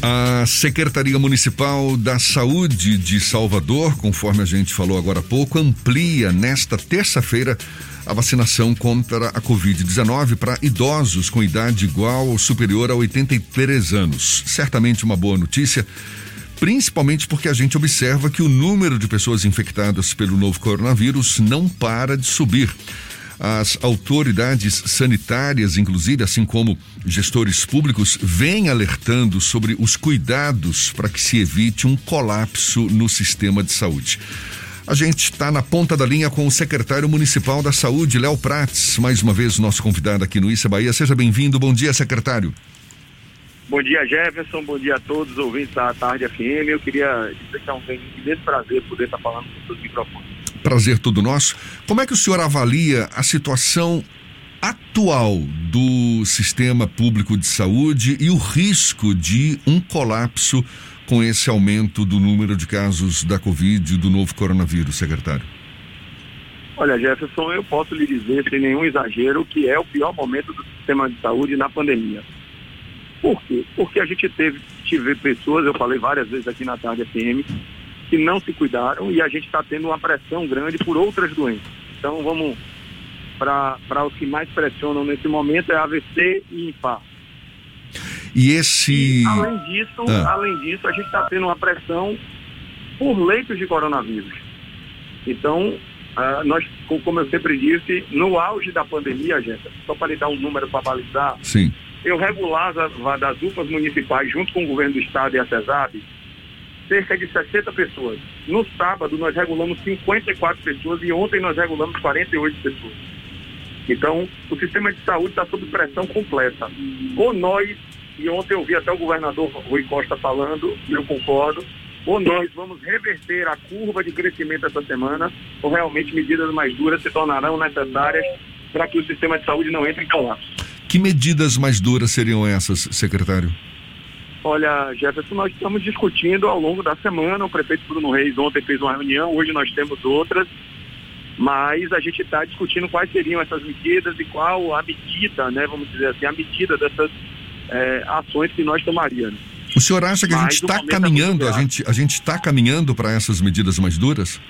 A Secretaria Municipal da Saúde de Salvador, conforme a gente falou agora há pouco, amplia nesta terça-feira a vacinação contra a Covid-19 para idosos com idade igual ou superior a 83 anos. Certamente uma boa notícia, principalmente porque a gente observa que o número de pessoas infectadas pelo novo coronavírus não para de subir. As autoridades sanitárias, inclusive, assim como gestores públicos, vêm alertando sobre os cuidados para que se evite um colapso no sistema de saúde. A gente está na ponta da linha com o secretário municipal da Saúde, Léo Prates, mais uma vez nosso convidado aqui no Issa Bahia. Seja bem-vindo. Bom dia, secretário. Bom dia, Jefferson. Bom dia a todos os ouvintes da Tarde FM. Eu queria dizer que é um imenso prazer poder estar falando com seus microfones. Prazer todo nosso. Como é que o senhor avalia a situação atual do sistema público de saúde e o risco de um colapso com esse aumento do número de casos da Covid e do novo coronavírus, secretário? Olha, Jefferson, eu posso lhe dizer, sem nenhum exagero, que é o pior momento do sistema de saúde na pandemia. Por quê? Porque a gente teve, tive pessoas, eu falei várias vezes aqui na Tarde FM, que não se cuidaram e a gente está tendo uma pressão grande por outras doenças. Então vamos para os que mais pressionam nesse momento é AVC e infarto. E esse. E, além disso, ah. além disso, a gente está tendo uma pressão por leitos de coronavírus. Então, uh, nós, como eu sempre disse, no auge da pandemia, gente, só para lhe dar um número para balizar, Sim. eu regulava das UPAs municipais junto com o governo do estado e a CESAB cerca de 60 pessoas. No sábado, nós regulamos 54 pessoas e ontem nós regulamos 48 pessoas. Então, o sistema de saúde está sob pressão completa. Ou nós, e ontem eu vi até o governador Rui Costa falando, e eu concordo, ou nós vamos reverter a curva de crescimento essa semana, ou realmente medidas mais duras se tornarão necessárias para que o sistema de saúde não entre em colapso. Que medidas mais duras seriam essas, secretário? Olha, Jefferson, nós estamos discutindo ao longo da semana. O prefeito Bruno Reis ontem fez uma reunião, hoje nós temos outras, mas a gente está discutindo quais seriam essas medidas e qual a medida, né, vamos dizer assim, a medida dessas é, ações que nós tomaríamos. O senhor acha que a gente está é caminhando, é a gente a gente está caminhando para essas medidas mais duras?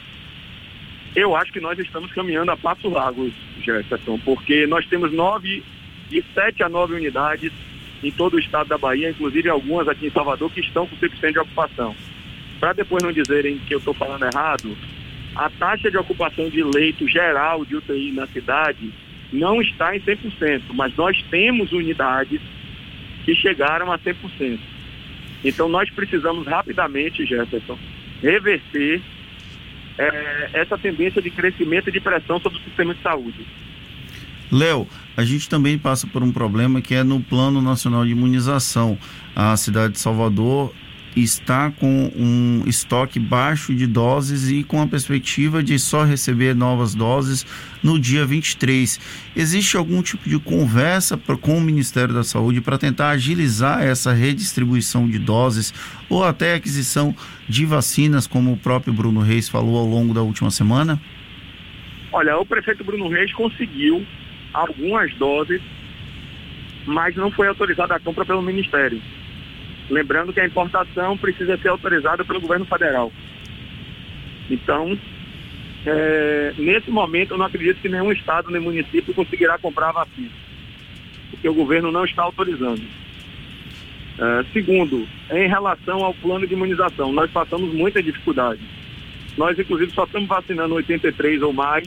Eu acho que nós estamos caminhando a passos largos, Jefferson, porque nós temos nove, de sete a nove unidades em todo o estado da Bahia, inclusive algumas aqui em Salvador, que estão com 100% de ocupação. Para depois não dizerem que eu estou falando errado, a taxa de ocupação de leito geral de UTI na cidade não está em 100%, mas nós temos unidades que chegaram a 100%. Então nós precisamos rapidamente, Jefferson, reverter é, essa tendência de crescimento e de pressão sobre o sistema de saúde. Léo, a gente também passa por um problema que é no Plano Nacional de Imunização. A cidade de Salvador está com um estoque baixo de doses e com a perspectiva de só receber novas doses no dia 23. Existe algum tipo de conversa com o Ministério da Saúde para tentar agilizar essa redistribuição de doses ou até aquisição de vacinas, como o próprio Bruno Reis falou ao longo da última semana? Olha, o prefeito Bruno Reis conseguiu algumas doses, mas não foi autorizada a compra pelo Ministério. Lembrando que a importação precisa ser autorizada pelo governo federal. Então, é, nesse momento, eu não acredito que nenhum estado nem município conseguirá comprar a vacina, porque o governo não está autorizando. É, segundo, em relação ao plano de imunização, nós passamos muita dificuldade. Nós, inclusive, só estamos vacinando 83 ou mais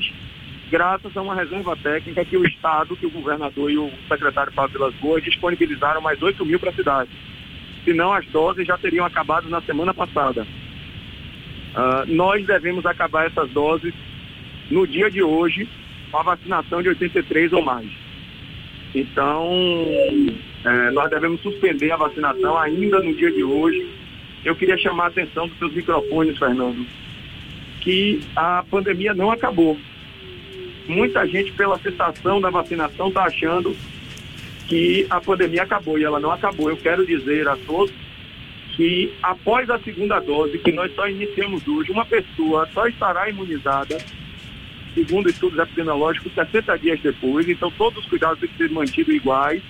graças a uma reserva técnica que o Estado, que o governador e o secretário Fábio Vilas Boas disponibilizaram mais 8 mil para a cidade. Senão as doses já teriam acabado na semana passada. Uh, nós devemos acabar essas doses no dia de hoje com a vacinação de 83 ou mais. Então, é, nós devemos suspender a vacinação ainda no dia de hoje. Eu queria chamar a atenção dos seus microfones, Fernando, que a pandemia não acabou muita gente, pela cessação da vacinação, está achando que a pandemia acabou e ela não acabou. Eu quero dizer a todos que após a segunda dose, que nós só iniciamos hoje, uma pessoa só estará imunizada, segundo estudos epidemiológicos, 60 dias depois. Então, todos os cuidados têm que ser mantidos iguais.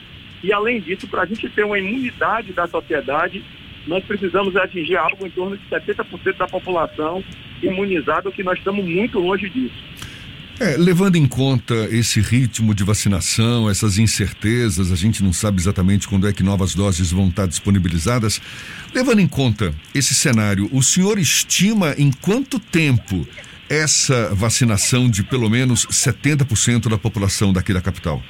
E, além disso, para a gente ter uma imunidade da sociedade, nós precisamos atingir algo em torno de 70% da população imunizada, que nós estamos muito longe disso. É, levando em conta esse ritmo de vacinação, essas incertezas, a gente não sabe exatamente quando é que novas doses vão estar disponibilizadas. Levando em conta esse cenário, o senhor estima em quanto tempo essa vacinação de pelo menos 70% da população daqui da capital?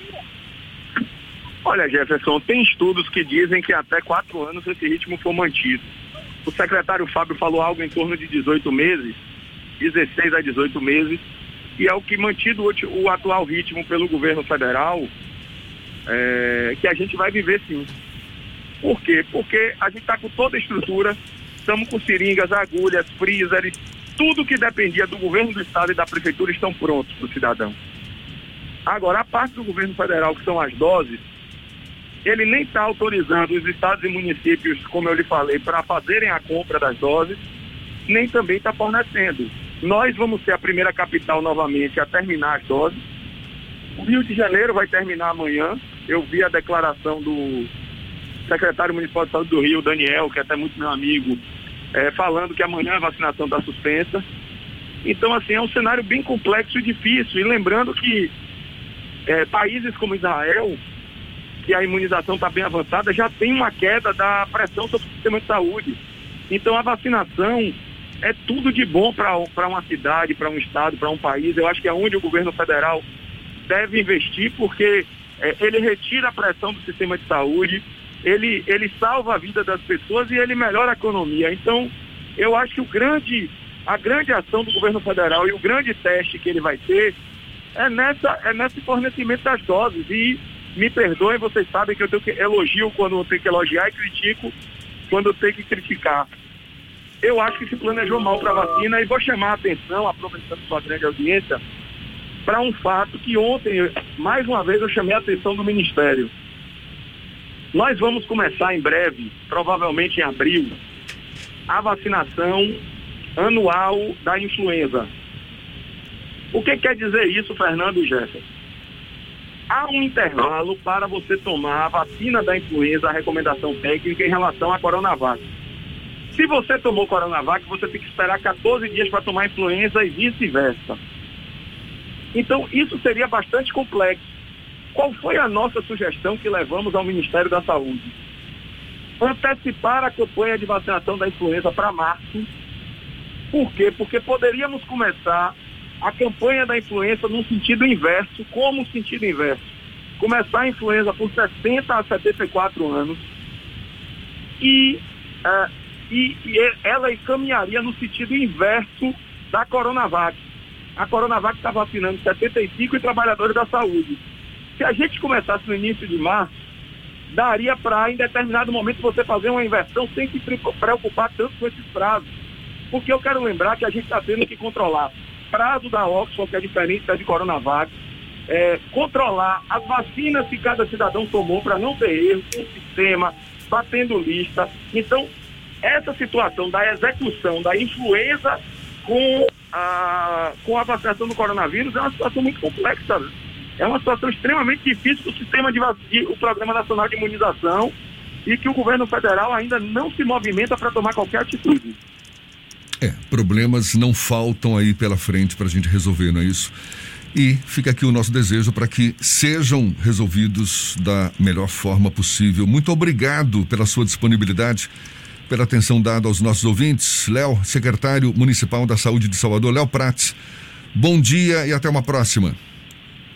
Olha, Jefferson, tem estudos que dizem que até quatro anos esse ritmo for mantido. O secretário Fábio falou algo em torno de 18 meses, 16 a 18 meses, e é o que mantido o, atual ritmo pelo governo federal, é, que a gente vai viver sim. Por quê? Porque a gente está com toda a estrutura, estamos com seringas, agulhas, freezers, tudo que dependia do governo do estado e da prefeitura estão prontos para o cidadão. Agora, a parte do governo federal, que são as doses, ele nem está autorizando os estados e municípios, como eu lhe falei, para fazerem a compra das doses, nem também está fornecendo. Nós vamos ser a primeira capital novamente a terminar as doses. O Rio de Janeiro vai terminar amanhã. Eu vi a declaração do secretário municipal de saúde do Rio, Daniel, que é até muito meu amigo, é, falando que amanhã a vacinação está suspensa. Então, assim, é um cenário bem complexo e difícil. E lembrando que é, países como Israel que a imunização está bem avançada, já tem uma queda da pressão sobre o sistema de saúde. Então a vacinação é tudo de bom para uma cidade, para um estado, para um país. Eu acho que é onde o governo federal deve investir, porque é, ele retira a pressão do sistema de saúde, ele, ele salva a vida das pessoas e ele melhora a economia. Então, eu acho que o grande, a grande ação do governo federal e o grande teste que ele vai ter é, nessa, é nesse fornecimento das doses. E me perdoem, vocês sabem que eu tenho que elogio quando eu tenho que elogiar e critico quando eu tenho que criticar. Eu acho que se planejou mal para a vacina e vou chamar a atenção, aproveitando sua grande audiência, para um fato que ontem, mais uma vez, eu chamei a atenção do Ministério. Nós vamos começar em breve, provavelmente em abril, a vacinação anual da influenza. O que quer dizer isso, Fernando e Jefferson? há um intervalo para você tomar a vacina da influenza, a recomendação técnica em relação à Coronavac. Se você tomou Coronavac, você tem que esperar 14 dias para tomar influenza e vice-versa. Então, isso seria bastante complexo. Qual foi a nossa sugestão que levamos ao Ministério da Saúde? Antecipar a campanha de vacinação da influenza para março. Por quê? Porque poderíamos começar a campanha da influenza no sentido inverso. Como sentido inverso? Começar a influenza por 60 a 74 anos e, uh, e, e ela encaminharia no sentido inverso da Coronavac. A Coronavac está vacinando 75 e trabalhadores da saúde. Se a gente começasse no início de março, daria para, em determinado momento, você fazer uma inversão sem se preocupar tanto com esses prazos. Porque eu quero lembrar que a gente está tendo que controlar prazo da Oxford, que é diferente da de Coronavac, é, controlar as vacinas que cada cidadão tomou para não ter erro, um sistema, batendo lista. Então, essa situação da execução da influenza com a, com a vacinação do coronavírus é uma situação muito complexa. Né? É uma situação extremamente difícil para o sistema de, de o Programa Nacional de Imunização e que o governo federal ainda não se movimenta para tomar qualquer atitude. É, problemas não faltam aí pela frente para a gente resolver, não é isso? E fica aqui o nosso desejo para que sejam resolvidos da melhor forma possível. Muito obrigado pela sua disponibilidade, pela atenção dada aos nossos ouvintes. Léo, secretário municipal da Saúde de Salvador, Léo Prates. Bom dia e até uma próxima.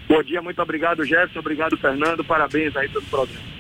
Bom dia, muito obrigado, Jefferson. Obrigado, Fernando. Parabéns aí pelo programa.